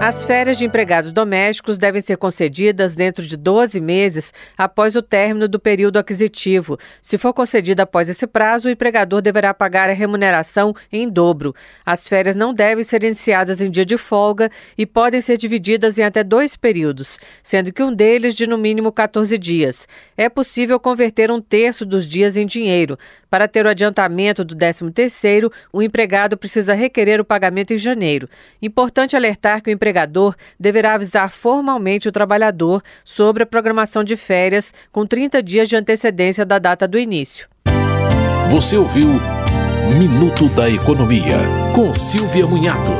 As férias de empregados domésticos devem ser concedidas dentro de 12 meses após o término do período aquisitivo. Se for concedida após esse prazo, o empregador deverá pagar a remuneração em dobro. As férias não devem ser iniciadas em dia de folga e podem ser divididas em até dois períodos, sendo que um deles de no mínimo 14 dias. É possível converter um terço dos dias em dinheiro. Para ter o adiantamento do 13º, o empregado precisa requerer o pagamento em janeiro. Importante alertar que o empregador deverá avisar formalmente o trabalhador sobre a programação de férias com 30 dias de antecedência da data do início. Você ouviu Minuto da Economia, com Silvia Munhato.